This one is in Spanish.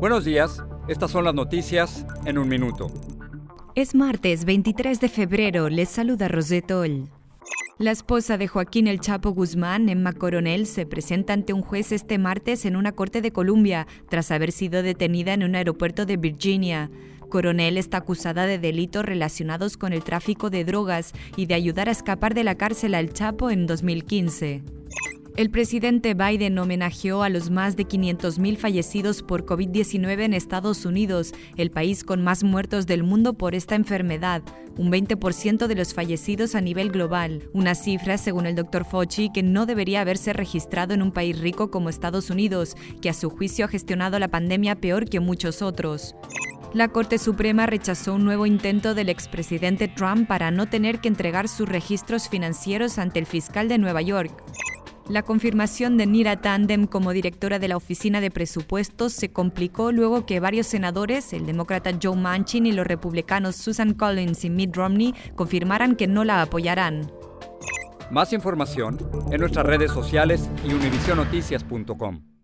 Buenos días, estas son las noticias en un minuto. Es martes 23 de febrero, les saluda Rosetol. La esposa de Joaquín El Chapo Guzmán, Emma Coronel, se presenta ante un juez este martes en una corte de Columbia tras haber sido detenida en un aeropuerto de Virginia. Coronel está acusada de delitos relacionados con el tráfico de drogas y de ayudar a escapar de la cárcel al Chapo en 2015. El presidente Biden homenajeó a los más de 500.000 fallecidos por COVID-19 en Estados Unidos, el país con más muertos del mundo por esta enfermedad, un 20% de los fallecidos a nivel global, una cifra, según el Dr. Fauci, que no debería haberse registrado en un país rico como Estados Unidos, que a su juicio ha gestionado la pandemia peor que muchos otros. La Corte Suprema rechazó un nuevo intento del expresidente Trump para no tener que entregar sus registros financieros ante el fiscal de Nueva York. La confirmación de Nira Tandem como directora de la Oficina de Presupuestos se complicó luego que varios senadores, el demócrata Joe Manchin y los republicanos Susan Collins y Mitt Romney, confirmaran que no la apoyarán. Más información en nuestras redes sociales y univisionoticias.com.